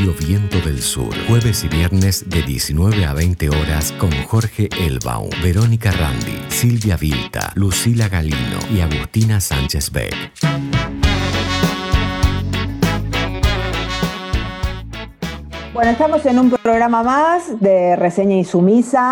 Radio Viento del Sur, jueves y viernes de 19 a 20 horas con Jorge Elbaum, Verónica Randi, Silvia Vilta, Lucila Galino y Agustina Sánchez Beck. Bueno, estamos en un programa más de Reseña y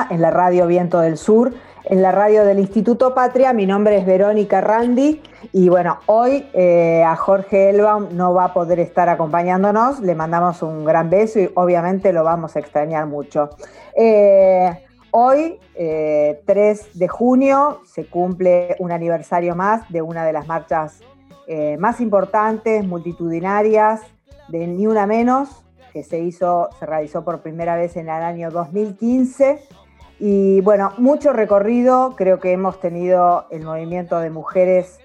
en la Radio Viento del Sur en la radio del Instituto Patria. Mi nombre es Verónica Randi y bueno, hoy eh, a Jorge Elbaum no va a poder estar acompañándonos. Le mandamos un gran beso y obviamente lo vamos a extrañar mucho. Eh, hoy, 3 eh, de junio, se cumple un aniversario más de una de las marchas más importantes, multitudinarias, de Ni Una Menos, que se hizo, se realizó por primera vez en el año 2015 y bueno, mucho recorrido, creo que hemos tenido el movimiento de mujeres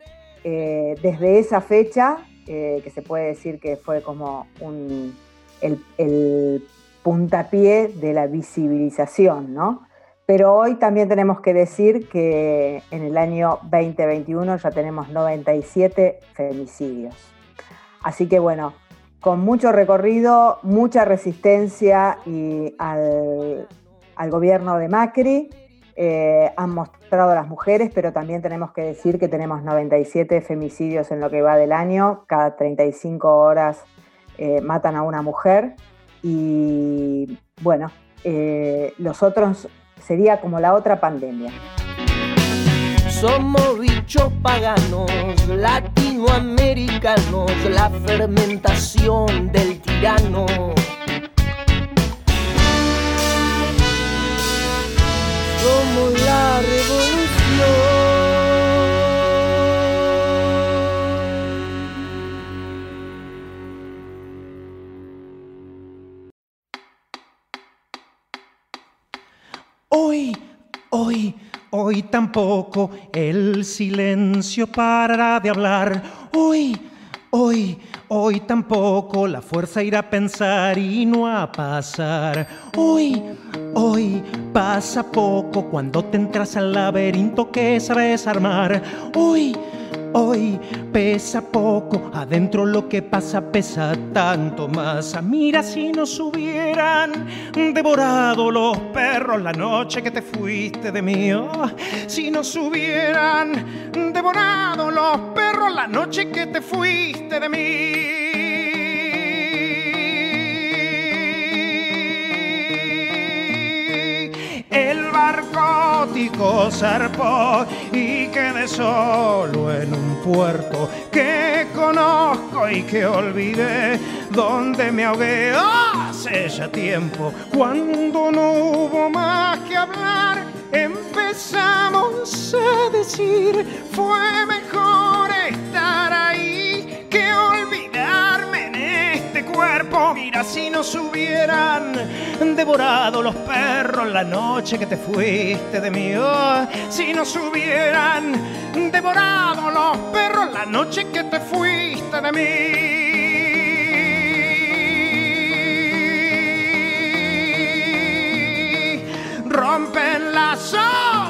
eh, desde esa fecha, eh, que se puede decir que fue como el, puntapié de la visibilización, ¿no? Pero hoy también tenemos que decir que en el año 2021 ya tenemos 97 femicidios. Así que bueno, con mucho recorrido, mucha resistencia y al, al gobierno de Macri. Eh, han mostrado las mujeres, pero también tenemos que decir que tenemos 97 femicidios en lo que va del año. Cada 35 horas eh, matan a una mujer. Y bueno, eh, los otros sería como la otra pandemia. Somos bichos paganos, latinoamericanos, la fermentación del tirano la revolución. Hoy, hoy, hoy tampoco el silencio parará de hablar. Hoy, hoy, hoy tampoco la fuerza irá a pensar y no a pasar. Hoy, Hoy pasa poco cuando te entras al laberinto que sabes armar. Hoy, hoy pesa poco, adentro lo que pasa pesa tanto más. Mira si nos hubieran devorado los perros la noche que te fuiste de mí. Oh, si nos hubieran devorado los perros la noche que te fuiste de mí. El barcótico zarpó y quedé solo en un puerto que conozco y que olvidé donde me ahogué hace ya tiempo. Cuando no hubo más que hablar empezamos a decir fue mejor si nos hubieran devorado los perros la noche que te fuiste de mí. Oh, si nos hubieran devorado los perros la noche que te fuiste de mí. Rompen las olas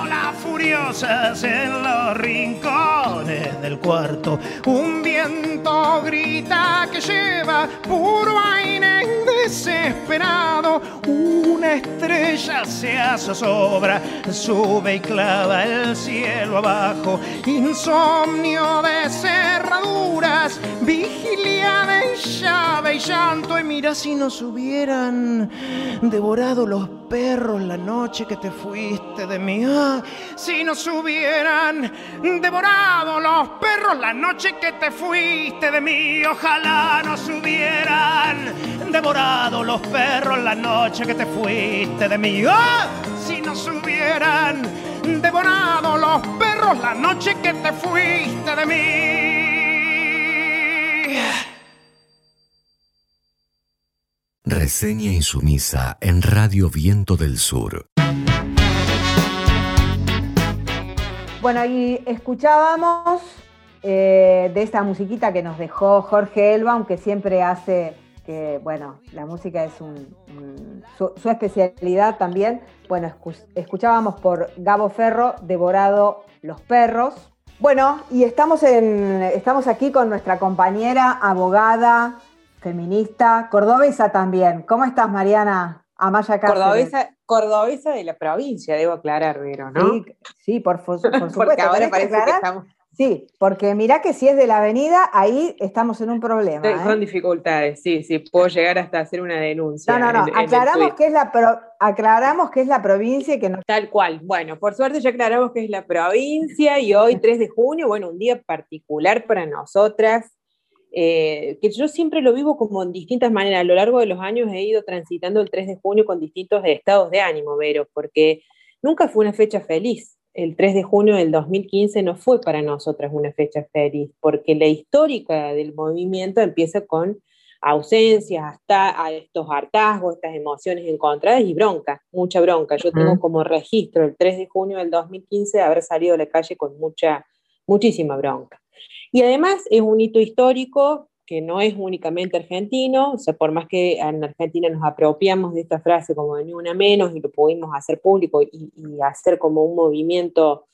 en los rincones del cuarto. Un viento grita que lleva puro aire desesperado. Una estrella se zozobra, sube y clava el cielo abajo. Insomnio de cerraduras, vigilia de llave y llanto. Y mira si nos hubieran devorado los perros la noche que te fuiste de mí. Ah, si nos hubieran devorado los perros la noche que te fuiste de mí. Ojalá nos hubieran devorado los perros la noche que te fuiste de mí. ¡Oh! Si nos hubieran devorado los perros la noche que te fuiste de mí. Reseña insumisa en Radio Viento del Sur. Bueno, y escuchábamos eh, de esta musiquita que nos dejó Jorge Elba, aunque siempre hace que, bueno, la música es su, especialidad también. Bueno, escuchábamos por Gabo Ferro, Devorado los Perros. Bueno, y estamos, estamos aquí con nuestra compañera, abogada, feminista, cordobesa también. ¿Cómo estás, Mariana? Amaya Cáceres. Cordobesa, de la provincia, debo aclarar, pero ¿no? Sí, sí por, supuesto. porque ahora parece que estamos... Sí, porque mira que si es de la avenida, ahí estamos en un problema. Con ¿eh? dificultades, sí, sí, puedo llegar hasta hacer una denuncia. No, no, no, aclaramos, que es la aclaramos que es la provincia y que no... Tal cual, bueno, por suerte ya aclaramos que es la provincia y hoy 3 de junio, bueno, un día particular para nosotras, eh, que yo siempre lo vivo como en distintas maneras. A lo largo de los años he ido transitando el 3 de junio con distintos estados de ánimo, Vero, porque nunca fue una fecha feliz el 3 de junio del 2015 no fue para nosotras una fecha feliz, porque la histórica del movimiento empieza con ausencias, hasta a estos hartazgos, estas emociones encontradas y bronca, mucha bronca. Yo tengo como registro el 3 de junio del 2015 de haber salido a la calle con mucha, muchísima bronca. Y además es un hito histórico que no es únicamente argentino, o sea, por más que en Argentina nos apropiamos de esta frase como de ni una menos y lo pudimos hacer público y, hacer como un movimiento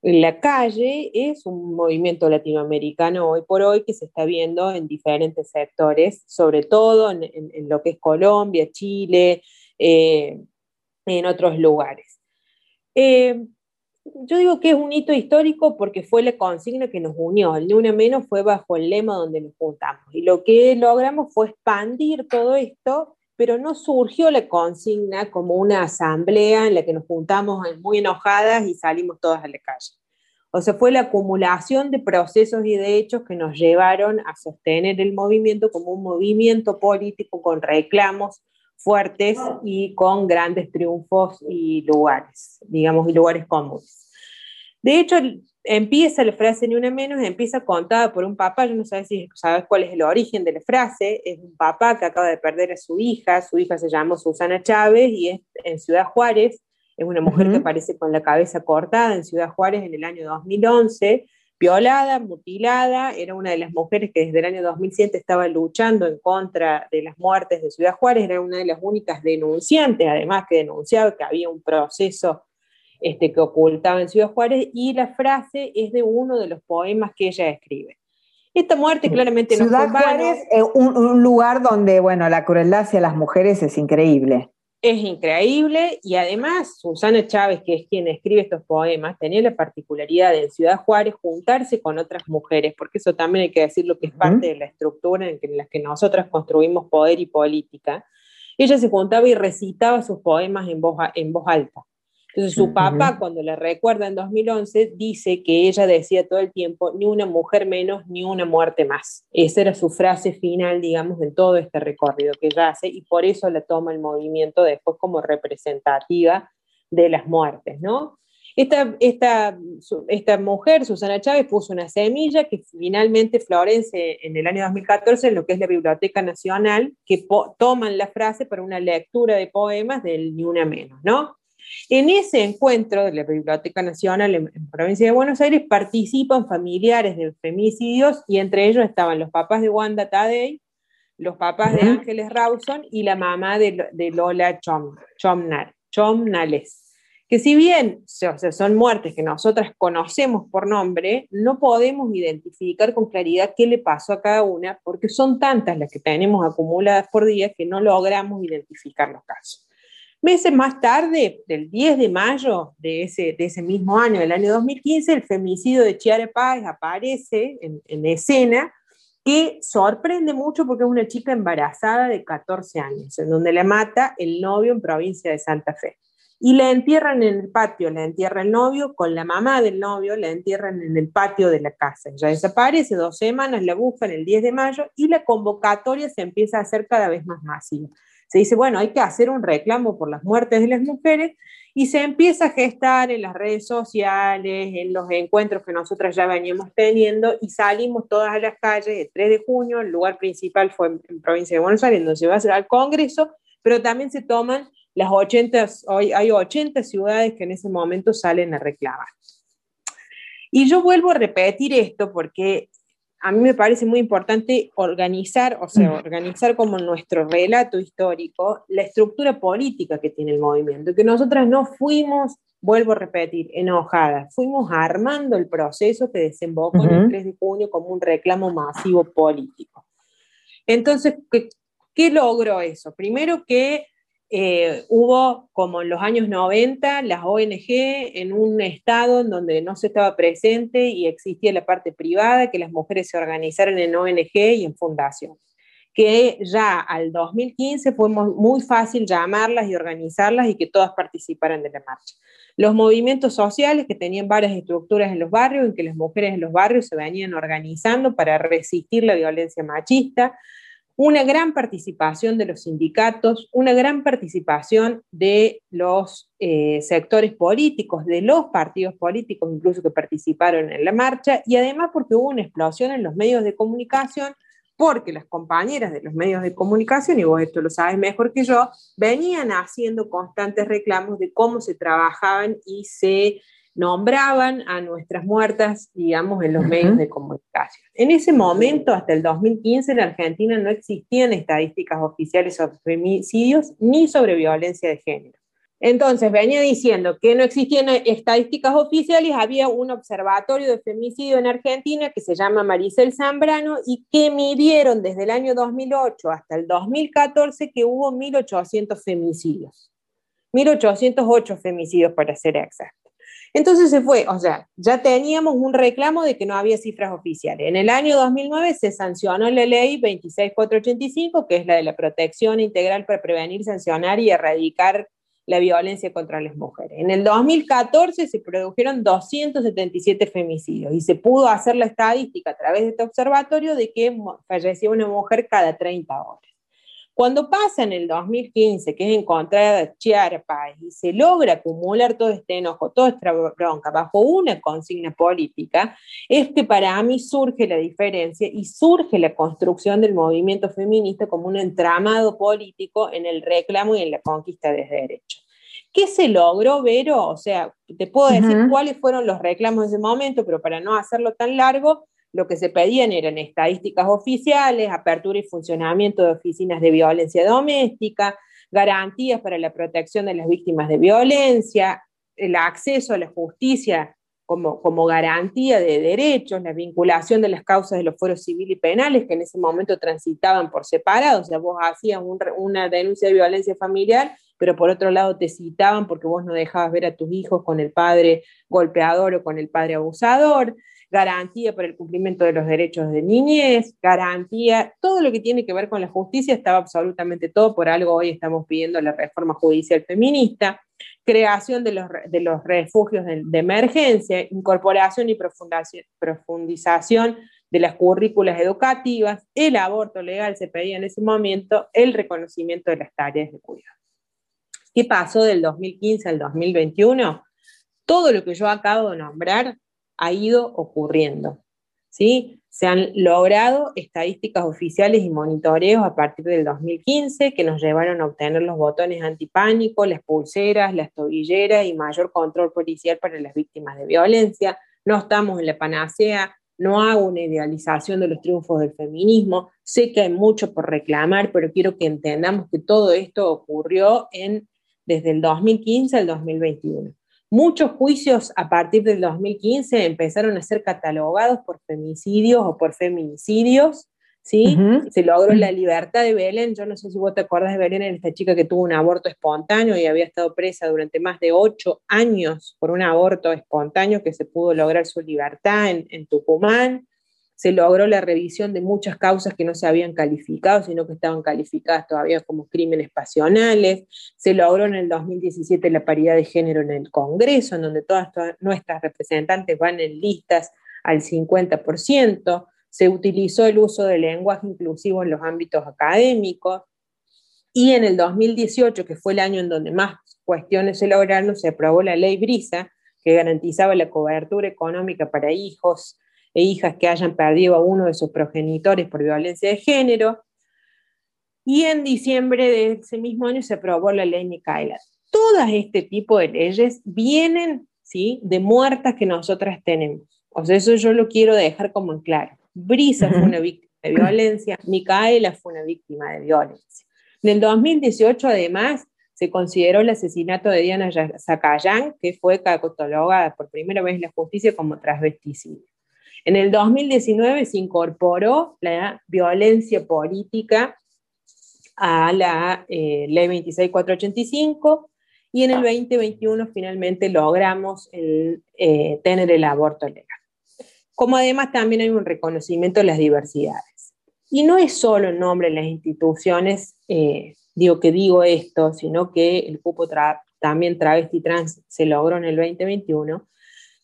en la calle, es un movimiento latinoamericano hoy por hoy que se está viendo en diferentes sectores, sobre todo en, lo que es Colombia, Chile, eh, en otros lugares. Eh, yo digo que es un hito histórico porque fue la consigna que nos unió. El Una Menos fue bajo el lema donde nos juntamos. Y lo que logramos fue expandir todo esto, pero no surgió la consigna como una asamblea en la que nos juntamos muy enojadas y salimos todas a la calle. O sea, fue la acumulación de procesos y de hechos que nos llevaron a sostener el movimiento como un movimiento político con reclamos fuertes y con grandes triunfos y lugares, digamos, y lugares comunes. De hecho, empieza la frase ni una menos, empieza contada por un papá, yo no sé si sabes cuál es el origen de la frase, es un papá que acaba de perder a su hija, su hija se llama Susana Chávez y es en Ciudad Juárez, es una mujer que aparece con la cabeza cortada en Ciudad Juárez en el año 2011, violada, mutilada, era una de las mujeres que desde el año 2007 estaba luchando en contra de las muertes de Ciudad Juárez, era una de las únicas denunciantes, además que denunciaba que había un proceso este, que ocultaba en Ciudad Juárez, y la frase es de uno de los poemas que ella escribe. Esta muerte claramente no Ciudad Juárez es un, un, lugar donde, bueno, la crueldad hacia las mujeres es increíble es increíble y además Susana Chávez, que es quien escribe estos poemas, tenía la particularidad de en Ciudad Juárez juntarse con otras mujeres, porque eso también hay que decir lo que es parte de la estructura en, la que nosotras construimos poder y política. Ella se juntaba y recitaba sus poemas en voz, en voz alta. Entonces su papá, cuando le recuerda en 2011, dice que ella decía todo el tiempo, ni una mujer menos, ni una muerte más. Esa era su frase final, digamos, en todo este recorrido que ella hace, y por eso la toma el movimiento después como representativa de las muertes, ¿no? Esta, esta, esta mujer, Susana Chávez, puso una semilla que finalmente florece en el año 2014 en lo que es la Biblioteca Nacional, que toman la frase para una lectura de poemas del Ni Una Menos, ¿no? En ese encuentro de la Biblioteca Nacional en, provincia de Buenos Aires participan familiares de femicidios y entre ellos estaban los papás de Wanda Tadei, los papás de Ángeles Rawson y la mamá de, Lola Chom, Chomnales. Que si bien son muertes que nosotras conocemos por nombre, no podemos identificar con claridad qué le pasó a cada una, porque son tantas las que tenemos acumuladas por día que no logramos identificar los casos. Meses más tarde, del 10 de mayo de ese, de ese mismo año, del año 2015, el femicidio de Chiara Páez aparece en, en escena, que sorprende mucho porque es una chica embarazada de 14 años, en donde la mata el novio en provincia de Santa Fe. Y la entierran en el patio, la entierra el novio con la mamá del novio, la entierran en el patio de la casa. Ya desaparece dos semanas, la buscan el 10 de mayo y la convocatoria se empieza a hacer cada vez más masiva se dice, bueno, hay que hacer un reclamo por las muertes de las mujeres y se empieza a gestar en las redes sociales, en los encuentros que nosotras ya veníamos teniendo y salimos todas a las calles el 3 de junio, el lugar principal fue en, provincia de Buenos Aires, donde se va a hacer al Congreso, pero también se toman las 80, hoy hay 80 ciudades que en ese momento salen a reclamar. Y yo vuelvo a repetir esto porque a mí me parece muy importante organizar, o sea, organizar como nuestro relato histórico la estructura política que tiene el movimiento, que nosotras no fuimos, vuelvo a repetir, enojadas, fuimos armando el proceso que desembocó en el 3 de junio como un reclamo masivo político. Entonces, ¿qué, qué logró eso? Primero que eh, hubo, como en los años 90, las ONG en un estado en donde no se estaba presente y existía la parte privada, que las mujeres se organizaran en ONG y en fundación. Que ya al 2015 fue muy fácil llamarlas y organizarlas y que todas participaran de la marcha. Los movimientos sociales que tenían varias estructuras en los barrios, en que las mujeres en los barrios se venían organizando para resistir la violencia machista, una gran participación de los sindicatos, una gran participación de los eh, sectores políticos, de los partidos políticos incluso que participaron en la marcha, y además porque hubo una explosión en los medios de comunicación, porque las compañeras de los medios de comunicación, y vos esto lo sabes mejor que yo, venían haciendo constantes reclamos de cómo se trabajaban y se nombraban a nuestras muertas, digamos, en los medios de comunicación. En ese momento, hasta el 2015, en Argentina no existían estadísticas oficiales sobre femicidios ni sobre violencia de género. Entonces, venía diciendo que no existían estadísticas oficiales, había un observatorio de femicidio en Argentina que se llama Maricel Zambrano y que midieron desde el año 2008 hasta el 2014 que hubo 1.800 femicidios. 1.808 femicidios para ser exactos. Entonces se fue, o sea, ya teníamos un reclamo de que no había cifras oficiales. En el año 2009 se sancionó la ley 26485, que es la de la protección integral para prevenir, sancionar y erradicar la violencia contra las mujeres. En el 2014 se produjeron 277 femicidios y se pudo hacer la estadística a través de este observatorio de que fallecía una mujer cada 30 horas. Cuando pasa en el 2015, que es encontrada Chiarpa y se logra acumular todo este enojo, toda esta bronca bajo una consigna política, es que para mí surge la diferencia y surge la construcción del movimiento feminista como un entramado político en el reclamo y en la conquista de derechos. ¿Qué se logró, Vero? O sea, te puedo decir cuáles fueron los reclamos de ese momento, pero para no hacerlo tan largo, lo que se pedían eran estadísticas oficiales, apertura y funcionamiento de oficinas de violencia doméstica, garantías para la protección de las víctimas de violencia, el acceso a la justicia como, como, garantía de derechos, la vinculación de las causas de los fueros civiles y penales que en ese momento transitaban por separado, o sea, vos hacías una denuncia de violencia familiar, pero por otro lado te citaban porque vos no dejabas ver a tus hijos con el padre golpeador o con el padre abusador, garantía para el cumplimiento de los derechos de niñez, garantía, todo lo que tiene que ver con la justicia estaba absolutamente todo, por algo hoy estamos pidiendo la reforma judicial feminista, creación de los, de refugios de, emergencia, incorporación y profundización de las currículas educativas, el aborto legal se pedía en ese momento, el reconocimiento de las tareas de cuidado. ¿Qué pasó del 2015 al 2021? Todo lo que yo acabo de nombrar ha ido ocurriendo. ¿sí? Se han logrado estadísticas oficiales y monitoreos a partir del 2015 que nos llevaron a obtener los botones antipánico, las pulseras, las tobilleras y mayor control policial para las víctimas de violencia. No estamos en la panacea, no hago una idealización de los triunfos del feminismo. Sé que hay mucho por reclamar, pero quiero que entendamos que todo esto ocurrió en, desde el 2015 al 2021. Muchos juicios a partir del 2015 empezaron a ser catalogados por femicidios o por feminicidios, ¿sí? Se logró la libertad de Belén, yo no sé si vos te acordás de Belén, esta chica que tuvo un aborto espontáneo y había estado presa durante más de ocho años por un aborto espontáneo que se pudo lograr su libertad en, en Tucumán se logró la revisión de muchas causas que no se habían calificado, sino que estaban calificadas todavía como crímenes pasionales, se logró en el 2017 la paridad de género en el Congreso, en donde todas, nuestras representantes van en listas al 50%, se utilizó el uso del lenguaje inclusivo en los ámbitos académicos, y en el 2018, que fue el año en donde más cuestiones se lograron, se aprobó la ley Brisa, que garantizaba la cobertura económica para hijos e hijas que hayan perdido a uno de sus progenitores por violencia de género. Y en diciembre de ese mismo año se aprobó la ley Micaela. Todas este tipo de leyes vienen ¿sí? de muertas que nosotras tenemos. O sea, eso yo lo quiero dejar como en claro. Brisa fue una víctima de violencia, Micaela fue una víctima de violencia. En el 2018, además, se consideró el asesinato de Diana Zacayán, que fue catalogada por primera vez en la justicia como transvesticidio. En el 2019 se incorporó la violencia política a la eh, ley 26485 y en el 2021 finalmente logramos eh, tener el aborto legal. Como además también hay un reconocimiento de las diversidades. Y no es solo en nombre de las instituciones, eh, digo que digo esto, sino que el cupo también travesti trans se logró en el 2021,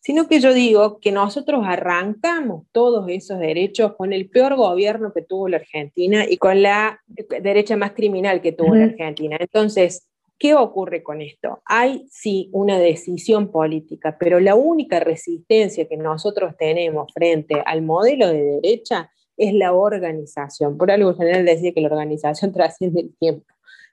sino que yo digo que nosotros arrancamos todos esos derechos con el peor gobierno que tuvo la Argentina y con la derecha más criminal que tuvo la Argentina. Entonces, ¿qué ocurre con esto? Hay sí una decisión política, pero la única resistencia que nosotros tenemos frente al modelo de derecha es la organización. Por algo general decía que la organización trasciende el tiempo.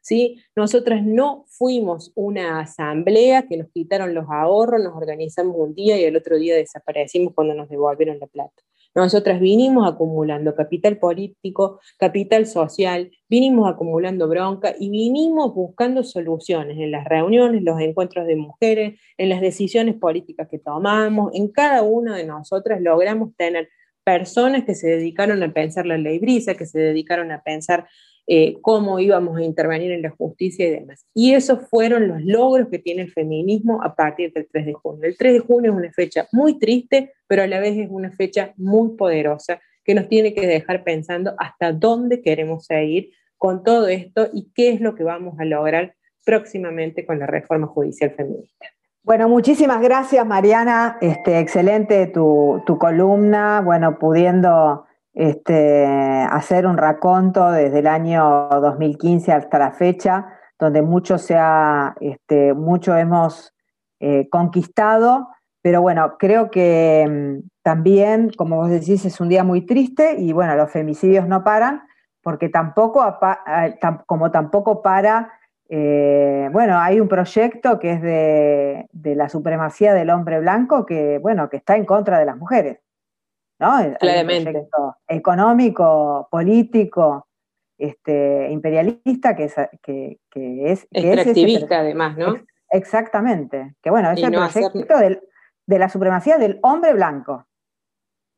¿Sí? Nosotras no fuimos una asamblea que nos quitaron los ahorros, nos organizamos un día y el otro día desaparecimos cuando nos devolvieron la plata. Nosotras vinimos acumulando capital político, capital social, vinimos acumulando bronca y vinimos buscando soluciones en las reuniones, los encuentros de mujeres, en las decisiones políticas que tomamos. En cada una de nosotras logramos tener personas que se dedicaron a pensar la ley brisa, que se dedicaron a pensar eh, cómo íbamos a intervenir en la justicia y demás. Y esos fueron los logros que tiene el feminismo a partir del 3 de junio. El 3 de junio es una fecha muy triste, pero a la vez es una fecha muy poderosa que nos tiene que dejar pensando hasta dónde queremos ir con todo esto y qué es lo que vamos a lograr próximamente con la reforma judicial feminista. Bueno, muchísimas gracias Mariana, este, excelente tu, tu columna, bueno, pudiendo este, hacer un raconto desde el año 2015 hasta la fecha, donde mucho, se ha, este, mucho hemos eh, conquistado, pero bueno, creo que mm, también, como vos decís, es un día muy triste y bueno, los femicidios no paran, porque tampoco, como tampoco para, eh, bueno, hay un proyecto que es de, de la supremacía del hombre blanco que, bueno, que está en contra de las mujeres. ¿No? Claramente. Económico, político, este, imperialista, que es... Que, que es Extractivista, además, ¿no? Exactamente. Que bueno, es el proyecto de la supremacía del hombre blanco.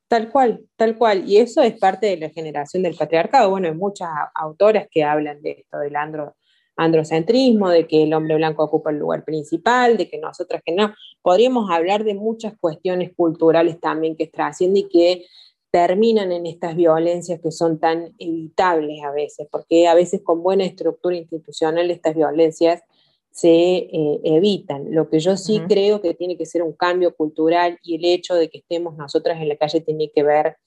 Tal cual, tal cual. Y eso es parte de la generación del patriarcado. Bueno, hay muchas autoras que hablan de esto, del andro, androcentrismo, de que el hombre blanco ocupa el lugar principal, de que nosotras que no. Podríamos hablar de muchas cuestiones culturales también que trascienden y que terminan en estas violencias que son tan evitables a veces, porque a veces con buena estructura institucional estas violencias se eh, evitan. Lo que yo sí creo que tiene que ser un cambio cultural y el hecho de que estemos nosotras en la calle tiene que ver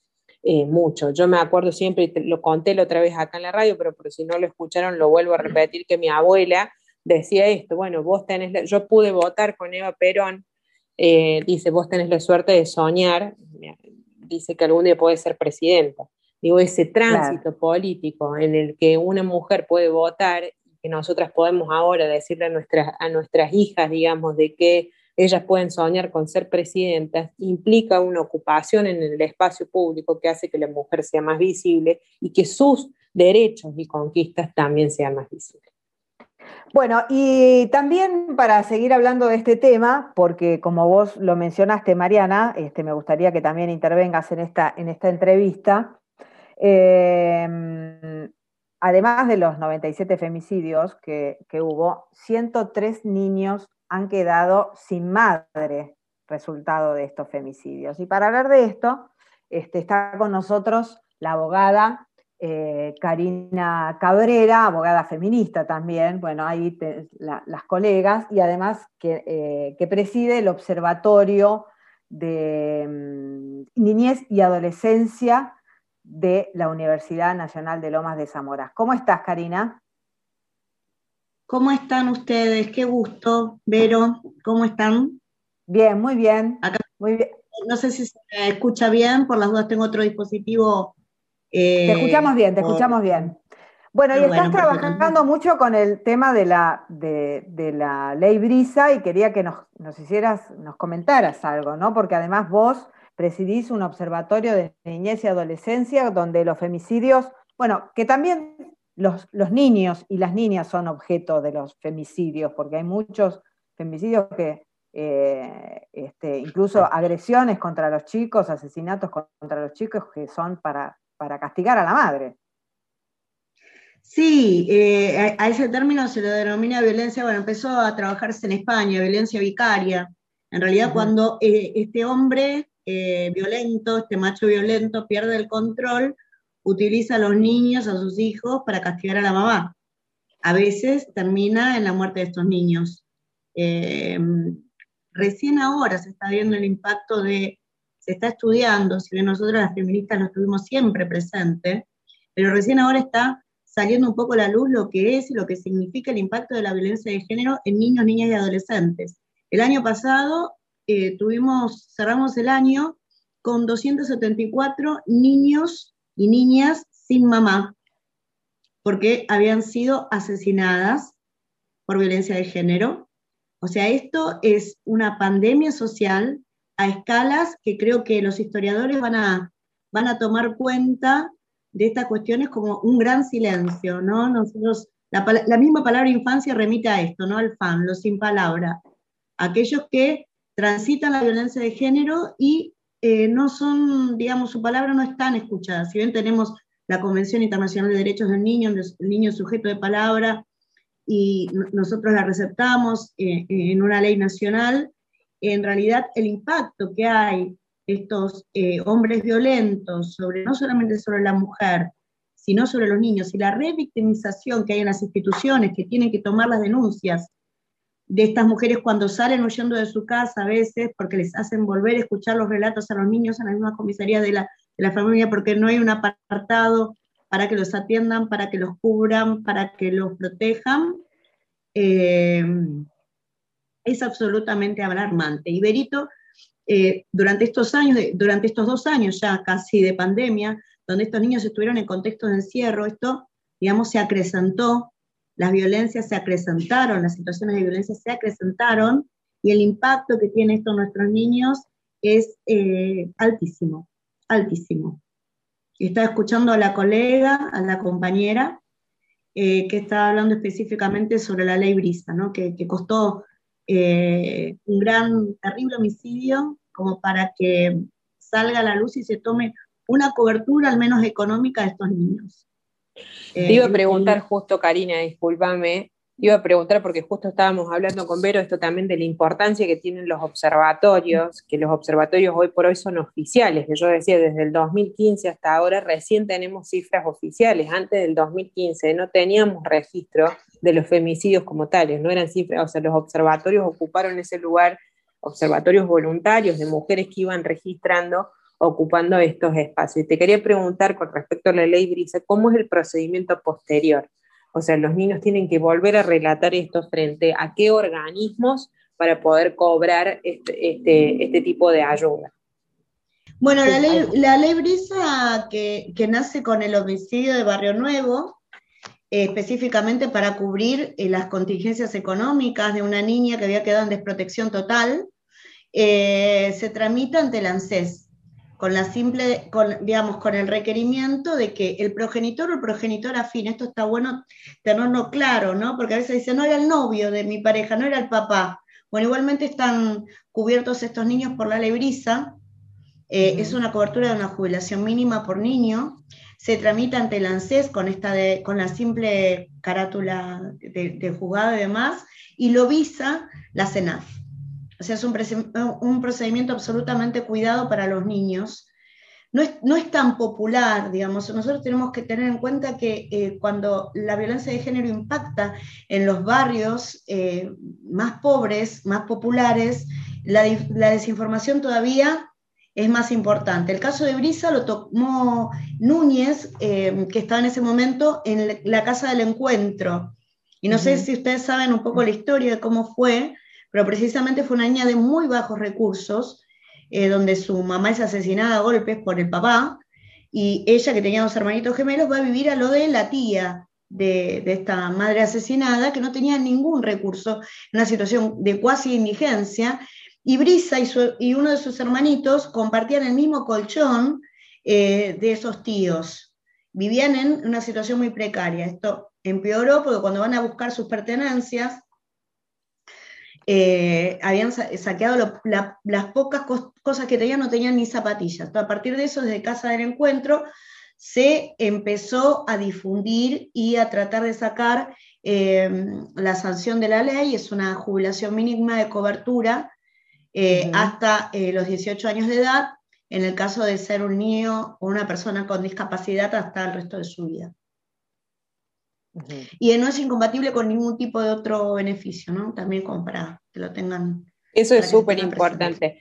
eh, mucho. Yo me acuerdo siempre, y lo conté la otra vez acá en la radio, pero por si no lo escucharon, lo vuelvo a repetir, que mi abuela decía esto, bueno, vos tenés, yo pude votar con Eva Perón, eh, dice, vos tenés la suerte de soñar, dice que algún día puede ser presidenta. Digo, ese tránsito político en el que una mujer puede votar y que nosotras podemos ahora decirle a nuestras, a nuestras hijas, digamos, de que ellas pueden soñar con ser presidentas, implica una ocupación en el espacio público que hace que la mujer sea más visible y que sus derechos y conquistas también sean más visibles. Bueno, y también para seguir hablando de este tema, porque como vos lo mencionaste, Mariana, este, me gustaría que también intervengas en esta, en esta entrevista. Em, además de los 97 femicidios que, que hubo, 103 niños han quedado sin madre resultado de estos femicidios. Y para hablar de esto, este, está con nosotros la abogada eh, Karina Cabrera, abogada feminista también, bueno, ahí las colegas, y además que, eh, preside el Observatorio de mm, Niñez y Adolescencia de la Universidad Nacional de Lomas de Zamora. ¿Cómo estás, Karina? ¿Cómo están ustedes? Qué gusto, Vero. ¿Cómo están? Bien, muy bien. muy bien. No sé si se escucha bien, por las dudas tengo otro dispositivo. Eh, te escuchamos bien, te escuchamos bien. Bueno, y estás trabajando mucho con el tema de la, de, la ley Brisa y quería que nos, nos, hicieras, nos comentaras algo, ¿no? Porque además vos presidís un observatorio de niñez y adolescencia donde los femicidios, bueno, que también los, niños y las niñas son objeto de los femicidios, porque hay muchos femicidios que, eh, este, incluso agresiones contra los chicos, asesinatos contra los chicos que son para, para castigar a la madre. Sí, eh, a, ese término se lo denomina violencia, bueno, empezó a trabajarse en España, violencia vicaria. En realidad, cuando eh, este hombre violento, este macho violento, pierde el control, utiliza a los niños, a sus hijos, para castigar a la mamá. A veces termina en la muerte de estos niños. Recién ahora se está viendo el impacto de, se está estudiando, si bien nosotros las feministas lo estuvimos siempre presente, pero recién ahora está saliendo un poco a la luz lo que es y lo que significa el impacto de la violencia de género en niños, niñas y adolescentes. El año pasado eh, tuvimos, cerramos el año con 274 niños y niñas sin mamá, porque habían sido asesinadas por violencia de género o sea, esto es una pandemia social a escalas que creo que los historiadores van a, van a tomar cuenta de estas cuestiones como un gran silencio, ¿no? Nosotros, la, misma palabra infancia remite a esto, ¿no? Al fan, los sin palabra. Aquellos que transitan la violencia de género y eh, no son, digamos, su palabra no están escuchadas. Si bien tenemos la Convención Internacional de Derechos del Niño, el niño sujeto de palabra, y nosotros la receptamos eh, en una ley nacional, en realidad el impacto que hay estos eh, hombres violentos sobre no solamente sobre la mujer, sino sobre los niños, y la revictimización que hay en las instituciones que tienen que tomar las denuncias de estas mujeres cuando salen huyendo de su casa a veces porque les hacen volver a escuchar los relatos a los niños en la misma comisaría de la, de la familia porque no hay un apartado para que los atiendan, para que los cubran, para que los protejan, eh, es absolutamente alarmante. Y Berito, eh, durante estos años, durante estos dos años ya casi de pandemia, donde estos niños estuvieron en contexto de encierro, esto, digamos, se acrecentó, las violencias se acrecentaron, las situaciones de violencia se acrecentaron, y el impacto que tiene esto en nuestros niños es eh, altísimo, altísimo estaba escuchando a la colega, a la compañera, eh, que estaba hablando específicamente sobre la ley Brisa, ¿no? que, costó eh, un gran, terrible homicidio como para que salga a la luz y se tome una cobertura al menos económica de estos niños. Te iba a eh, preguntar justo, Karina, discúlpame, Iba a preguntar, porque justo estábamos hablando con Vero, esto también de la importancia que tienen los observatorios, que los observatorios hoy por hoy son oficiales, que yo decía, desde el 2015 hasta ahora recién tenemos cifras oficiales, antes del 2015 no teníamos registro de los femicidios como tales, no eran cifras, o sea, los observatorios ocuparon ese lugar, observatorios voluntarios de mujeres que iban registrando ocupando estos espacios. Y te quería preguntar con respecto a la ley Brisa, ¿cómo es el procedimiento posterior? O sea, los niños tienen que volver a relatar esto frente a qué organismos para poder cobrar este, este, este tipo de ayuda. Bueno, la ley, la ley Brisa que, nace con el homicidio de Barrio Nuevo, eh, específicamente para cubrir eh, las contingencias económicas de una niña que había quedado en desprotección total, eh, se tramita ante el ANSES con la simple, con, digamos, con el requerimiento de que el progenitor o el progenitor afín, esto está bueno tenerlo claro, ¿no? Porque a veces dicen, no era el novio de mi pareja, no era el papá. Bueno, igualmente están cubiertos estos niños por la lebrisa, eh, es una cobertura de una jubilación mínima por niño, se tramita ante el ANSES con, esta de, con la simple carátula de, de juzgado y demás, y lo visa la CENAF. O sea, es un, procedimiento absolutamente cuidado para los niños. No es, tan popular, digamos. Nosotros tenemos que tener en cuenta que eh, cuando la violencia de género impacta en los barrios eh, más pobres, más populares, la, desinformación todavía es más importante. El caso de Brisa lo tomó Núñez, eh, que estaba en ese momento en la Casa del Encuentro. Y no sé si ustedes saben un poco la historia de cómo fue, pero precisamente fue una niña de muy bajos recursos, eh, donde su mamá es asesinada a golpes por el papá, y ella, que tenía dos hermanitos gemelos, va a vivir a lo de la tía de, esta madre asesinada, que no tenía ningún recurso, una situación de cuasi indigencia, y Brisa y, uno de sus hermanitos compartían el mismo colchón eh, de esos tíos. Vivían en una situación muy precaria. Esto empeoró porque cuando van a buscar sus pertenencias, eh, habían saqueado las pocas cosas que tenían, no tenían ni zapatillas. a partir de eso, desde Casa del Encuentro, se empezó a difundir y a tratar de sacar em, la sanción de la ley, es una jubilación mínima de cobertura eh, hasta eh, los 18 años de edad, en el caso de ser un niño o una persona con discapacidad hasta el resto de su vida. Y no es incompatible con ningún tipo de otro beneficio, ¿no? También para que lo tengan. Eso es súper importante.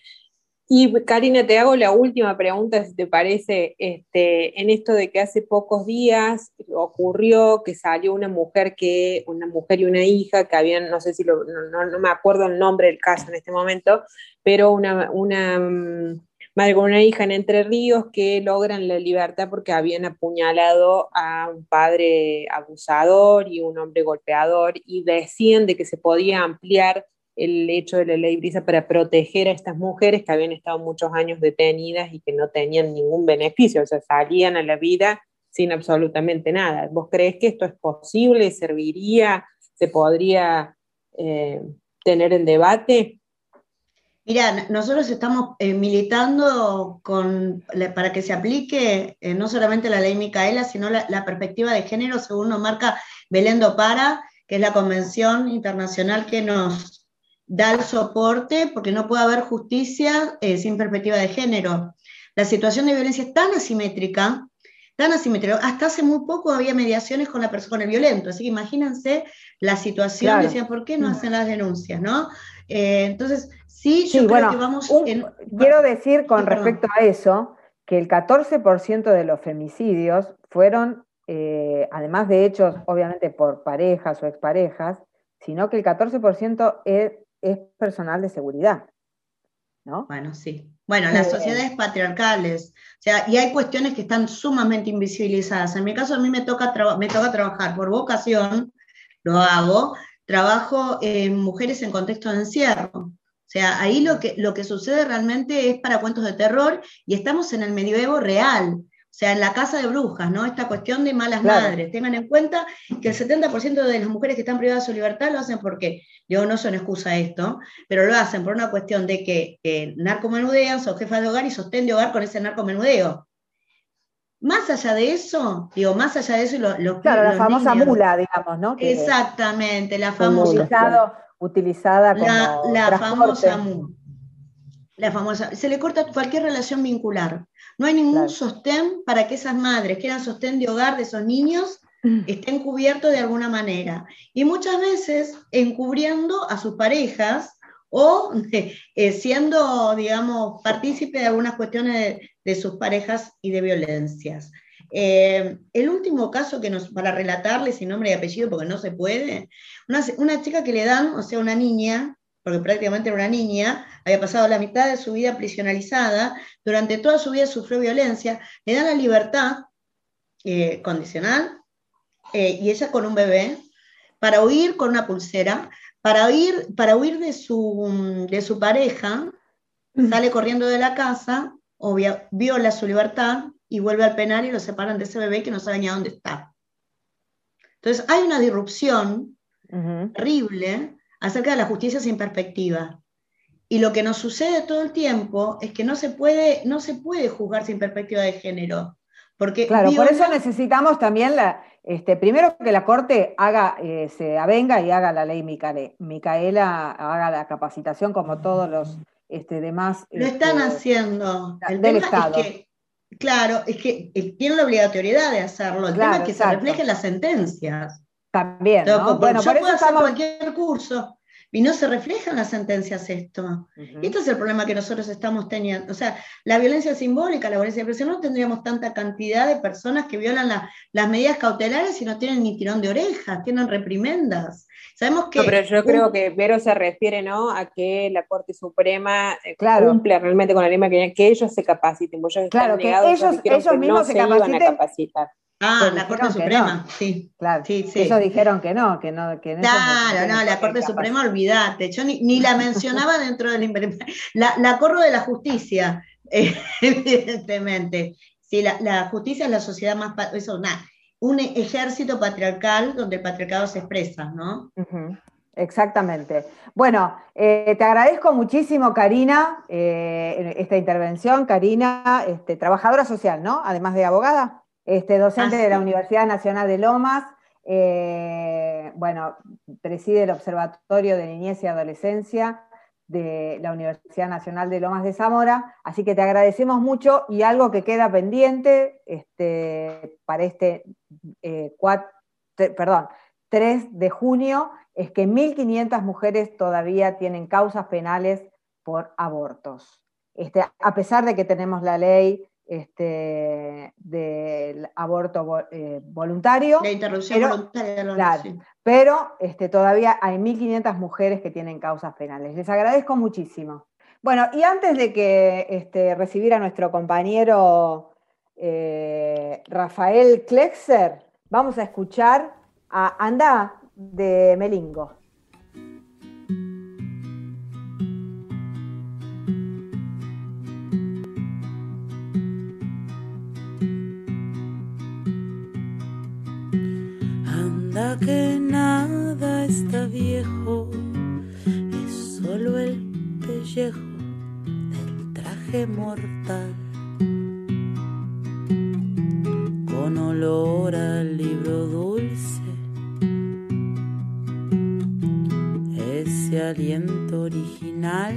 Y Karina, te hago la última pregunta, si te parece, este, en esto de que hace pocos días ocurrió que salió una mujer que, una mujer y una hija que habían, no sé si lo, no, me acuerdo el nombre del caso en este momento, pero una, una mm, madre una hija en Entre Ríos que logran la libertad porque habían apuñalado a un padre abusador y un hombre golpeador y decían de que se podía ampliar el hecho de la ley brisa para proteger a estas mujeres que habían estado muchos años detenidas y que no tenían ningún beneficio, o sea, salían a la vida sin absolutamente nada. ¿Vos crees que esto es posible? ¿Serviría? ¿Se podría eh, tener en debate? Mira, nosotros estamos eh, militando para que se aplique eh, no solamente la ley Micaela, sino la, perspectiva de género, según nos marca Belén Para, que es la convención internacional que nos da el soporte porque no puede haber justicia eh, sin perspectiva de género. La situación de violencia es tan asimétrica, tan asimétrica. Hasta hace muy poco había mediaciones con la persona violenta, así que imagínense la situación, decían, ¿por qué no mm. hacen las denuncias? ¿no? Eh, entonces, sí, yo creo que vamos... quiero decir con respecto a eso, que el 14% de los femicidios fueron, eh, además de hechos obviamente por parejas o exparejas, sino que el 14% es es personal de seguridad. ¿no? Bueno, sí. Bueno, las sociedades patriarcales, o sea, y hay cuestiones que están sumamente invisibilizadas. En mi caso, a mí me toca, me toca trabajar por vocación, lo hago, trabajo en mujeres en contexto de encierro. O sea, ahí lo que, lo que sucede realmente es para cuentos de terror y estamos en el medioevo real. O sea, en la casa de brujas, ¿no? Esta cuestión de malas madres. Tengan en cuenta que el 70% de las mujeres que están privadas de su libertad lo hacen porque, yo no son excusa esto, pero lo hacen por una cuestión de que, que narcomenudean, son jefas de hogar y sostén de hogar con ese narcomenudeo. Más allá de eso, digo, más allá de eso, lo, claro, la famosa mula, digamos, ¿no? exactamente, la famosa. utilizada como la, la famosa mula la famosa, se le corta cualquier relación vincular. No hay ningún sostén para que esas madres que eran sostén de hogar de esos niños mm. estén cubiertos de alguna manera. Y muchas veces encubriendo a sus parejas o eh, siendo, digamos, partícipe de algunas cuestiones de, sus parejas y de violencias. Eh, el último caso que nos, para relatarle sin nombre y apellido, porque no se puede, una, una chica que le dan, o sea, una niña, porque prácticamente era una niña, había pasado la mitad de su vida prisionalizada, durante toda su vida sufrió violencia, le dan la libertad eh, condicional eh, y ella con un bebé para huir con una pulsera, para huir, para huir de, su, de su pareja, sale corriendo de la casa, obvia, viola su libertad y vuelve al penal y lo separan de ese bebé que no sabe ni a dónde está. Entonces hay una disrupción terrible acerca de la justicia sin perspectiva. Y lo que nos sucede todo el tiempo es que no se puede, no se puede juzgar sin perspectiva de género. Porque claro, por eso necesitamos también la, este, primero que la Corte haga, eh, se avenga y haga la ley Micaela, haga la capacitación como todos los este, demás. Lo están este, haciendo. El del Estado. que, claro, es que tiene la obligatoriedad de hacerlo. El tema es que se reflejen las sentencias. También, ¿no? Bueno, yo por puedo hacer cualquier curso y no se refleja en las sentencias esto. Y esto es el problema que nosotros estamos teniendo. O sea, la violencia simbólica, la violencia de presión, no tendríamos tanta cantidad de personas que violan las medidas cautelares y no tienen ni tirón de orejas, tienen reprimendas. Sabemos que... pero yo creo que Vero se refiere ¿no? a que la Corte Suprema eh, cumple realmente con la ley que, que ellos se capaciten. claro, que ellos, ellos mismos se, capaciten. capacitar. Ah, pues la Corte Suprema, sí. Claro, sí, sí. Ellos dijeron que no, que no. Que claro, no, la Corte Suprema, olvídate. Yo ni, la mencionaba dentro del la, la corro de la justicia, evidentemente. Sí, la, justicia es la sociedad más. Eso, un ejército patriarcal donde el patriarcado se expresa, ¿no? Exactamente. Bueno, eh, te agradezco muchísimo, Karina, eh, esta intervención. Karina, este, trabajadora social, ¿no? Además de abogada, este, docente de la Universidad Nacional de Lomas. Eh, bueno, preside el Observatorio de Niñez y Adolescencia de la Universidad Nacional de Lomas de Zamora. Así que te agradecemos mucho y algo que queda pendiente este, para este perdón, 3 de junio es que 1.500 mujeres todavía tienen causas penales por abortos. Este, a pesar de que tenemos la ley este, del aborto eh, voluntario. La interrupción voluntaria. claro, Pero este, todavía hay 1.500 mujeres que tienen causas penales. Les agradezco muchísimo. Bueno, y antes de que este, recibir a nuestro compañero eh, Rafael Klexer, vamos a escuchar a Anda de Melingo. Que nada está viejo, es solo el pellejo del traje mortal. Con olor al libro dulce aliento original,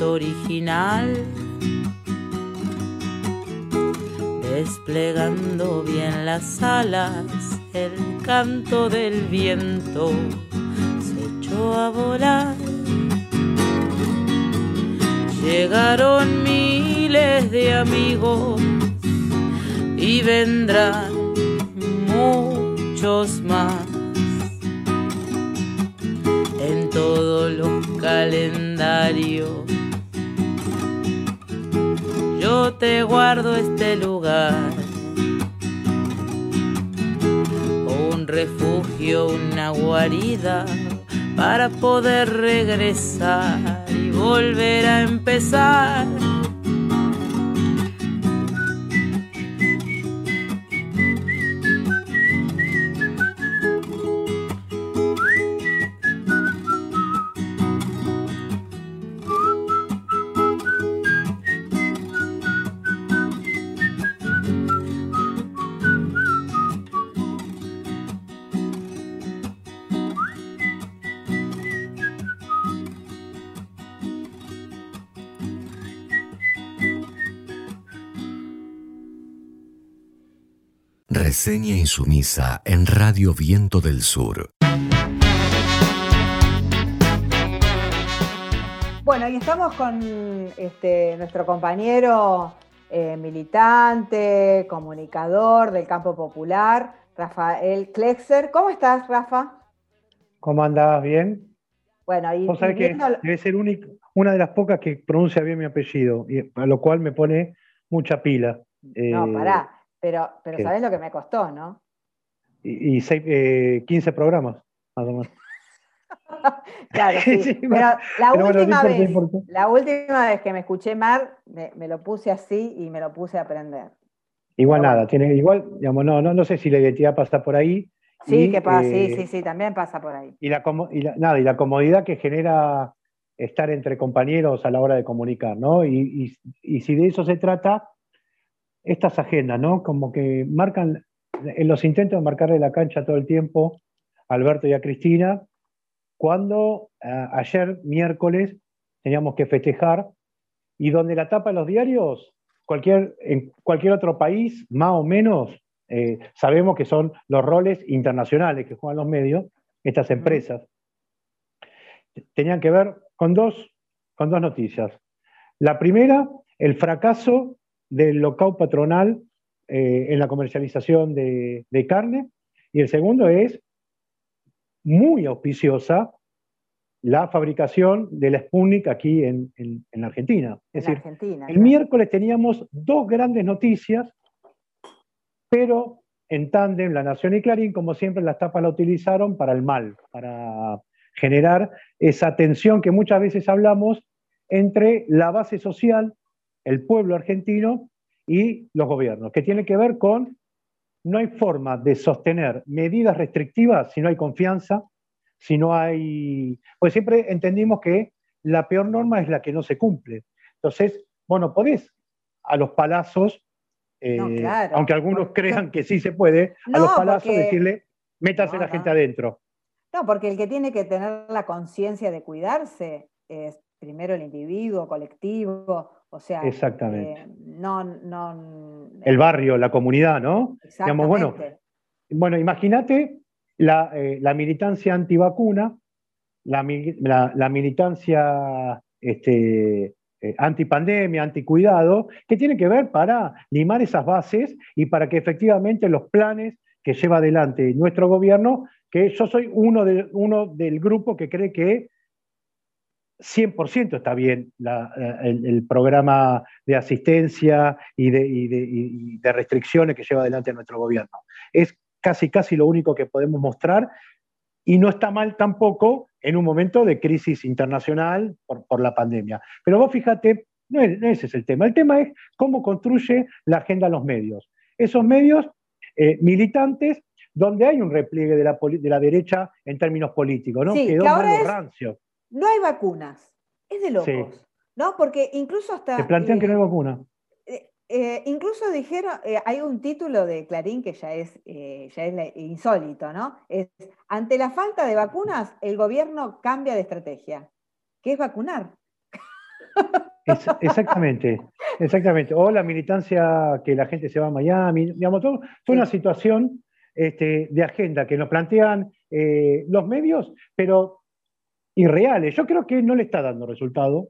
original, desplegando bien las alas, el canto del viento se echó a volar. Llegaron miles de amigos y vendrán muchos más en todos los calendarios. Yo te guardo este lugar, un refugio, una guarida para poder regresar y volver a empezar Insumisa en Radio Viento del Sur. Bueno, y estamos con este, nuestro compañero eh, militante, comunicador del campo popular, Rafael Klexer. ¿Cómo estás, Rafa? ¿Cómo andás? ¿Bien? Bueno, y, Vos sabés que debe ser una de las pocas que pronuncia bien mi apellido, y, a lo cual me pone mucha pila. No, pará. Pero, pero ¿sabés lo que me costó, no? Y, seis, 15 programas, más o menos. claro, sí. pero la, última vez, la última vez que me escuché Mar, me, lo puse así y me lo puse a aprender. Igual nada, tiene, igual, digamos, no, no, no sé si la identidad pasa por ahí. Sí, que pasa, sí, eh, sí, sí, también pasa por ahí. Y la, y nada, y la comodidad que genera estar entre compañeros a la hora de comunicar, ¿no? Y, y, si de eso se trata, estas agendas, ¿no? Como que marcan, en los intentos de marcarle la cancha todo el tiempo a Alberto y a Cristina, cuando ayer, miércoles, teníamos que festejar, y donde la tapa de los diarios, cualquier, en cualquier otro país, más o menos, eh, sabemos que son los roles internacionales que juegan los medios, estas empresas. Tenían que ver con dos, con dos noticias. La primera, el fracaso del local patronal eh, en la comercialización de, de carne, y el segundo es muy auspiciosa la fabricación de la Sputnik aquí en, en, Argentina. Es decir, el miércoles teníamos dos grandes noticias, pero en tándem, La Nación y Clarín, como siempre, las tapas la utilizaron para el mal, para generar esa tensión que muchas veces hablamos entre la base social, el pueblo argentino y los gobiernos, que tiene que ver con no hay forma de sostener medidas restrictivas si no hay confianza, si no hay... Pues siempre entendimos que la peor norma es la que no se cumple. Entonces, bueno, podés a los palazos, eh, aunque algunos crean que sí se puede, a los palazos decirle, métase la gente adentro. No, porque el que tiene que tener la conciencia de cuidarse es primero el individuo, colectivo, o sea, Exactamente. Eh, no, no, el barrio, la comunidad, ¿no? Digamos, bueno, bueno imagínate la, eh, la, militancia antivacuna, la, la, militancia este, eh, antipandemia, anticuidado, que tiene que ver para limar esas bases y para que efectivamente los planes que lleva adelante nuestro gobierno, que yo soy uno, de, uno del grupo que cree que 100% está bien el, programa de asistencia y de, de, restricciones que lleva adelante nuestro gobierno. Es casi, casi lo único que podemos mostrar y no está mal tampoco en un momento de crisis internacional por, la pandemia. Pero vos fíjate, no, ese es el tema. El tema es cómo construye la agenda los medios. Esos medios eh, militantes donde hay un repliegue de la, de la derecha en términos políticos, ¿no? Quedó que rancio no hay vacunas. Es de locos. ¿No? Porque incluso hasta. Se plantean que no hay eh, vacuna. Eh, eh, incluso dijeron, hay un título de Clarín que ya es, ya es insólito, ¿no? Es, ante la falta de vacunas, el gobierno cambia de estrategia, que es vacunar. exactamente, exactamente. O la militancia que la gente se va a Miami, digamos, todo, fue una situación este, de agenda que nos plantean los medios, pero irreales. Yo creo que no le está dando resultado.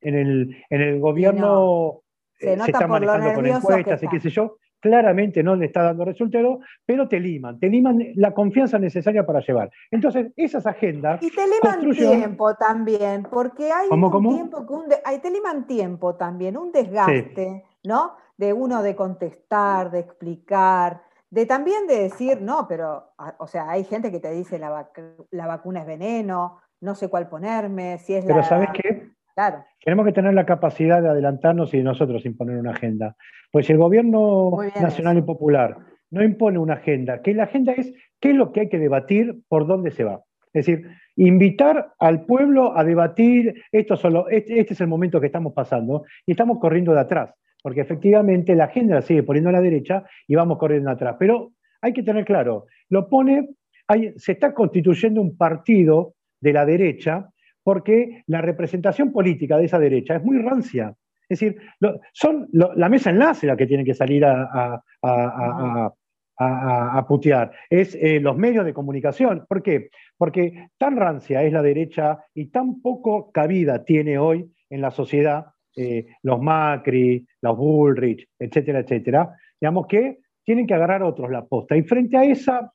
En el, en el gobierno se, eh, está manejando con encuestas y qué sé yo. Claramente no le está dando resultado, pero te liman, te liman la confianza necesaria para llevar. Entonces, esas agendas. Y te liman tiempo también, porque hay un tiempo que un te liman tiempo también, un desgaste, ¿no? De uno de contestar, de explicar, de también de decir, no, pero, o sea, hay gente que te dice la, la vacuna es veneno, no sé cuál ponerme, si es Pero ¿sabes qué? Claro. Tenemos que tener la capacidad de adelantarnos y nosotros imponer una agenda. Pues si el gobierno nacional y popular no impone una agenda, que la agenda es qué es lo que hay que debatir, por dónde se va. Es decir, invitar al pueblo a debatir, esto solo, este, este, es el momento que estamos pasando y estamos corriendo de atrás, porque efectivamente la agenda la sigue poniendo a la derecha y vamos corriendo atrás. Pero hay que tener claro, lo pone, se está constituyendo un partido de la derecha, porque la representación política de esa derecha es muy rancia. Es decir, son la mesa enlace la que tiene que salir a, a, putear, es eh, los medios de comunicación. ¿Por qué? Porque tan rancia es la derecha y tan poco cabida tiene hoy en la sociedad eh, los Macri, los Bullrich, etcétera, etcétera, digamos que tienen que agarrar otros la posta. Y frente a esa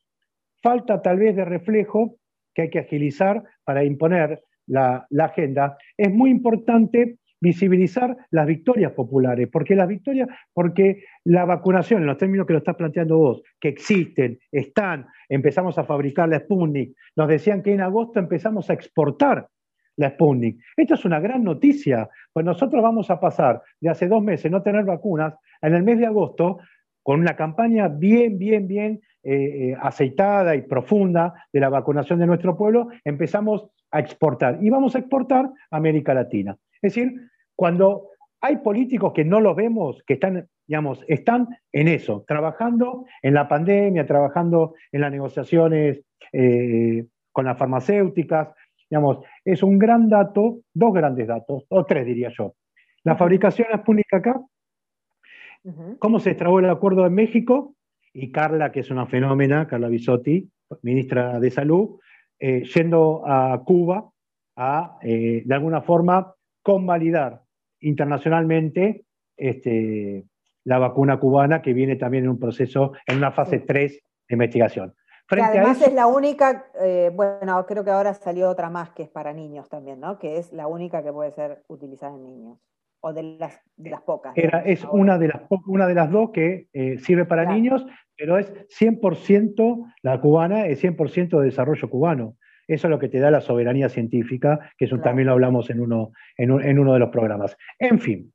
falta tal vez de reflejo, que hay que agilizar para imponer la, agenda, es muy importante visibilizar las victorias populares, porque las victorias, porque la vacunación, en los términos que lo estás planteando vos, que existen, están, empezamos a fabricar la Sputnik, nos decían que en agosto empezamos a exportar la Sputnik. Esto es una gran noticia, pues nosotros vamos a pasar de hace dos meses no tener vacunas, en el mes de agosto, con una campaña bien, bien, bien eh, eh, aceitada y profunda de la vacunación de nuestro pueblo, empezamos a exportar. Y vamos a exportar a América Latina. Es decir, cuando hay políticos que no los vemos, que están, digamos, están en eso, trabajando en la pandemia, trabajando en las negociaciones eh, con las farmacéuticas, digamos, es un gran dato, dos grandes datos, o tres diría yo. La fabricación es pública acá, cómo se extrabó el acuerdo en México, y Carla, que es una fenómena, Carla Bisotti, ministra de Salud, eh, yendo a Cuba a, eh, de alguna forma, convalidar internacionalmente este, la vacuna cubana que viene también en un proceso, en una fase 3 de investigación. además es la única, eh, bueno, creo que ahora salió otra más que es para niños también, ¿no? Que es la única que puede ser utilizada en niños, o de las, de las pocas. Era, es una de, las, una de las dos que eh, sirve para niños, pero es 100%, la cubana es 100% de desarrollo cubano. Eso es lo que te da la soberanía científica, que eso también lo hablamos en uno, en, uno de los programas. En fin,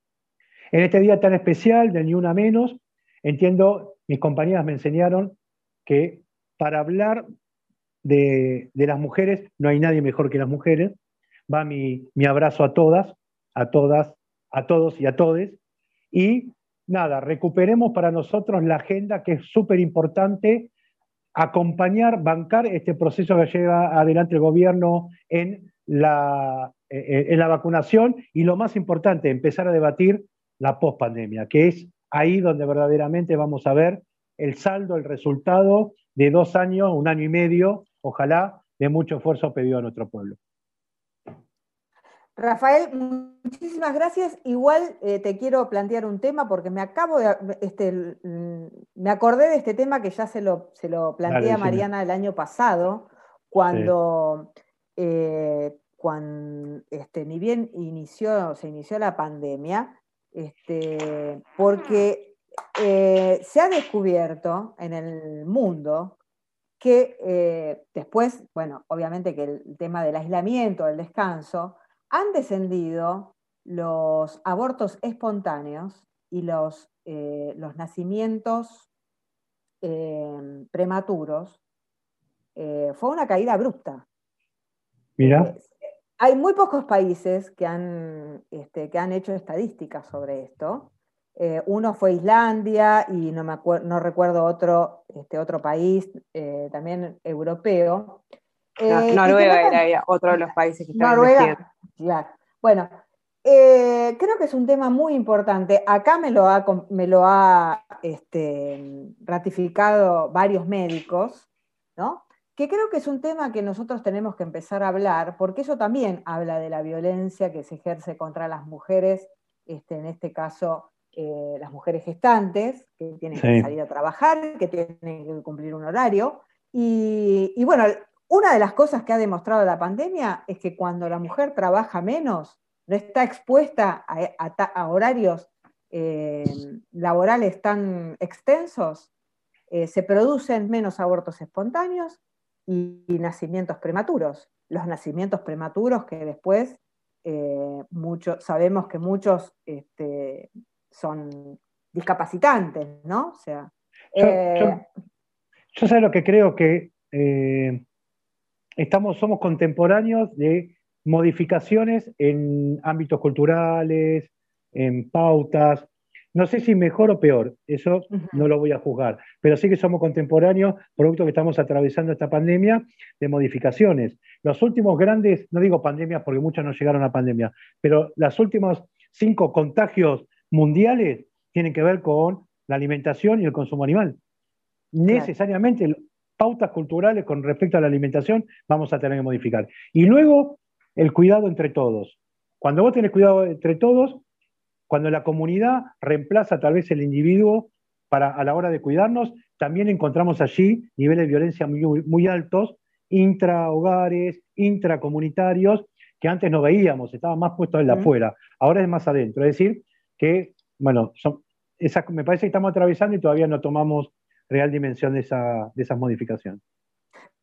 en este día tan especial de Ni Una Menos, entiendo, mis compañeras me enseñaron que para hablar de, las mujeres no hay nadie mejor que las mujeres. Va mi, mi abrazo a todas, a todas, a todos y a todes. Y nada, recuperemos para nosotros la agenda que es súper importante acompañar, bancar este proceso que lleva adelante el gobierno en la, eh, en la vacunación y lo más importante, empezar a debatir la pospandemia, que es ahí donde verdaderamente vamos a ver el saldo, el resultado de dos años, un año y medio, ojalá, de mucho esfuerzo pedido a nuestro pueblo. Rafael, muchísimas gracias. Igual eh, te quiero plantear un tema porque me acabo de, este, mm, me acordé de este tema que ya se lo, se lo planteé a Mariana el año pasado, cuando, eh, cuando este, ni bien inició, se inició la pandemia, este, porque eh, se ha descubierto en el mundo que después, bueno, obviamente que el tema del aislamiento, el descanso, han descendido los abortos espontáneos y los, eh, los nacimientos eh, prematuros. Eh, fue una caída abrupta. Mira. hay muy pocos países que han, este, que han hecho estadísticas sobre esto. uno fue Islandia y no, me no recuerdo otro, este, otro país, también europeo. Noruega era otro de los países que estaban Noruega, Claro. Bueno, eh, creo que es un tema muy importante. Acá me lo ha, me lo ha este, ratificado varios médicos, ¿no? Que creo que es un tema que nosotros tenemos que empezar a hablar, porque eso también habla de la violencia que se ejerce contra las mujeres, este, en este caso eh, las mujeres gestantes, que tienen que salir a trabajar, que tienen que cumplir un horario. Y, y bueno, una de las cosas que ha demostrado la pandemia es que cuando la mujer trabaja menos, no está expuesta a, horarios eh, laborales tan extensos, eh, se producen menos abortos espontáneos y, nacimientos prematuros. Los nacimientos prematuros que después eh, sabemos que muchos este, son discapacitantes, ¿no? O sea, yo, sé lo que creo que estamos, somos contemporáneos de modificaciones en ámbitos culturales, en pautas. No sé si mejor o peor, eso no lo voy a juzgar, pero sí que somos contemporáneos, producto que estamos atravesando esta pandemia, de modificaciones. Los últimos grandes, no digo pandemias porque muchas no llegaron a pandemia, pero los últimos cinco contagios mundiales tienen que ver con la alimentación y el consumo animal. Necesariamente pautas culturales con respecto a la alimentación vamos a tener que modificar. Y luego, el cuidado entre todos. Cuando vos tenés cuidado entre todos, cuando la comunidad reemplaza tal vez el individuo para, a la hora de cuidarnos, también encontramos allí niveles de violencia muy, muy altos, intrahogares, intracomunitarios, que antes no veíamos, estaba más puesto en la afuera, ahora es más adentro. Es decir, que, bueno, me parece que estamos atravesando y todavía no tomamos real dimensión de, esa, de esas modificaciones.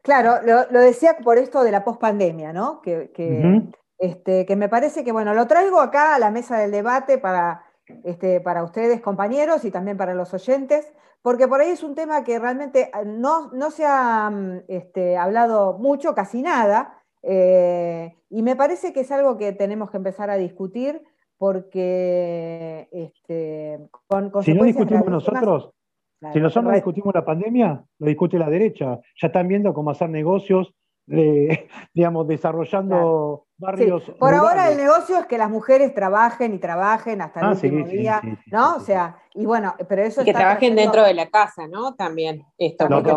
Claro, lo, decía por esto de la pospandemia, ¿no? Que, este, que me parece que, bueno, lo traigo acá a la mesa del debate para, este, para ustedes, compañeros, y también para los oyentes, porque por ahí es un tema que realmente ah, no, no se ha mm, este, hablado mucho, casi nada, eh, y me parece que es algo que tenemos que empezar a discutir porque este, con Si no discutimos nosotros, si nosotros no discutimos la pandemia, lo discute la derecha. Ya están viendo cómo hacer negocios, digamos, desarrollando barrios. Por ahora el negocio es que las mujeres trabajen y trabajen hasta el ah, último día, ¿no? O sea, y bueno, pero eso y que trabajen dentro de la casa, ¿no? También esto no, que,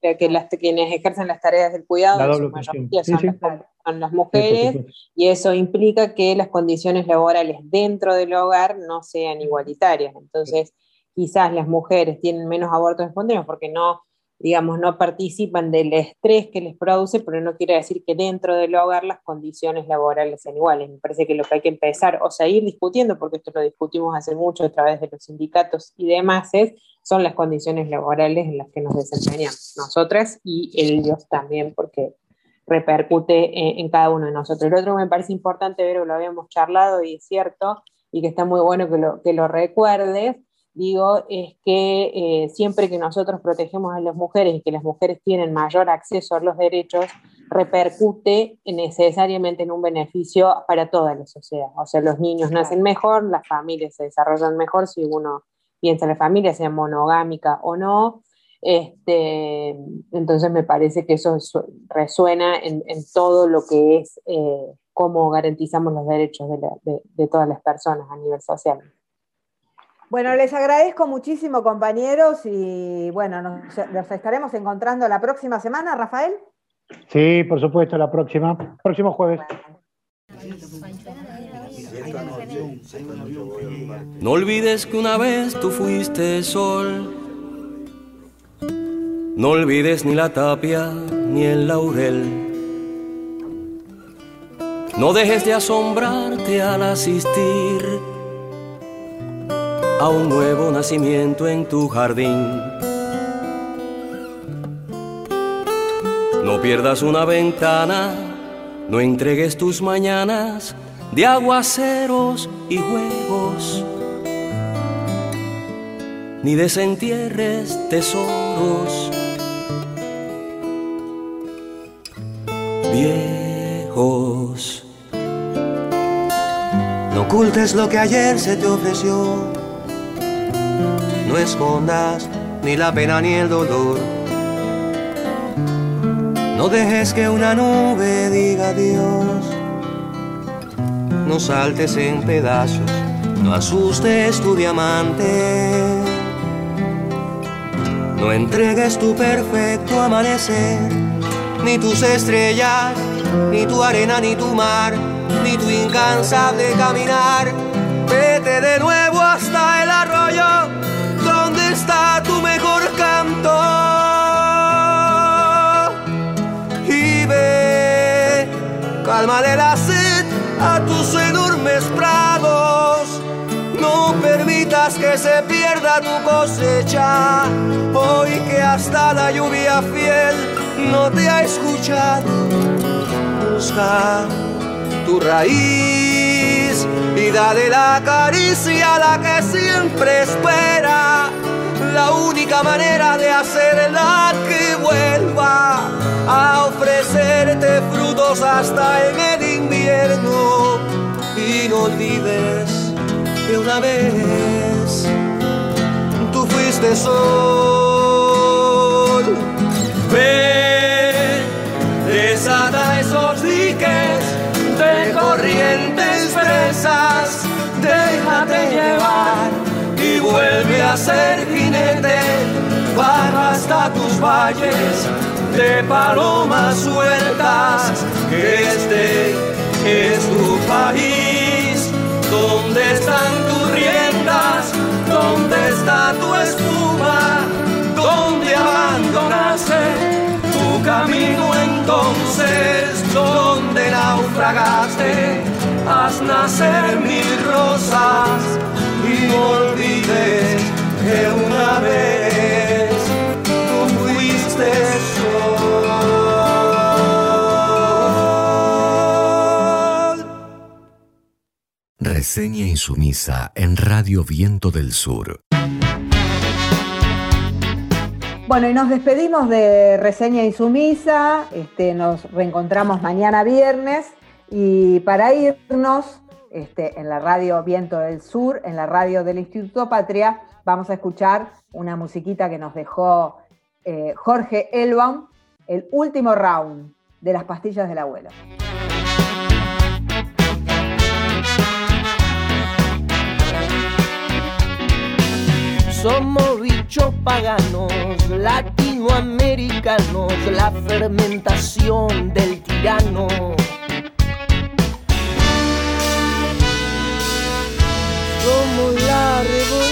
que, que, las, quienes ejercen las tareas del cuidado son, las, mujeres y eso implica que las condiciones laborales dentro del hogar no sean igualitarias. Entonces, quizás las mujeres tienen menos abortos espontáneos porque no digamos, no participan del estrés que les produce, pero no quiere decir que dentro del hogar las condiciones laborales sean iguales. Me parece que lo que hay que empezar o seguir discutiendo, porque esto lo discutimos hace mucho a través de los sindicatos y demás, es, son las condiciones laborales en las que nos desempeñamos nosotras y ellos también, porque repercute en, cada uno de nosotros. El otro que me parece importante, ver, lo habíamos charlado y es cierto, y que está muy bueno que lo, que lo recuerdes, digo, es que eh, siempre que nosotros protegemos a las mujeres y que las mujeres tienen mayor acceso a los derechos, repercute necesariamente en un beneficio para toda la sociedad. O sea, los niños nacen mejor, las familias se desarrollan mejor si uno piensa en la familia, sea monogámica o no. Este, entonces me parece que eso resuena en, todo lo que es eh, cómo garantizamos los derechos de todas las personas a nivel social. Bueno, les agradezco muchísimo, compañeros, y bueno, nos, estaremos encontrando la próxima semana, Rafael. Sí, por supuesto, la próxima, próximo jueves. No olvides que una vez tú fuiste sol. No olvides ni la tapia ni el laurel. No dejes de asombrarte al asistir a un nuevo nacimiento en tu jardín. No pierdas una ventana, no entregues tus mañanas de aguaceros y juegos, ni desentierres tesoros viejos. No ocultes lo que ayer se te ofreció no escondas ni la pena ni el dolor. No dejes que una nube diga adiós. No saltes en pedazos, no asustes tu diamante. No entregues tu perfecto amanecer, ni tus estrellas, ni tu arena, ni tu mar, ni tu incansable caminar. Vete de nuevo hasta el arroyo canto. Y ve, cálmale la sed a tus enormes prados. No permitas que se pierda tu cosecha, hoy que hasta la lluvia fiel no te ha escuchado. Busca tu raíz y dale la caricia a la que siempre espera la única manera de hacerla que vuelva a ofrecerte frutos hasta en el invierno. Y no olvides que una vez tú fuiste sol. Ven, desata esos diques de corrientes fresas, déjate llevar vuelve a ser jinete, baja hasta tus valles de palomas sueltas, este es tu país, donde están tus riendas, donde está tu espuma, donde abandonaste tu camino entonces, donde naufragaste haz nacer mil rosas y olvides que una vez tú fuiste sol. Reseña insumisa en Radio Viento del Sur. Bueno, y nos despedimos de Reseña Insumisa, este, nos reencontramos mañana viernes y para irnos este, en la radio Viento del Sur, en la radio del Instituto Patria, vamos a escuchar una musiquita que nos dejó eh, Jorge Elbaum, el último round de las pastillas del abuelo. Somos bichos paganos, latinoamericanos, la fermentación del tirano. Somos la revolución.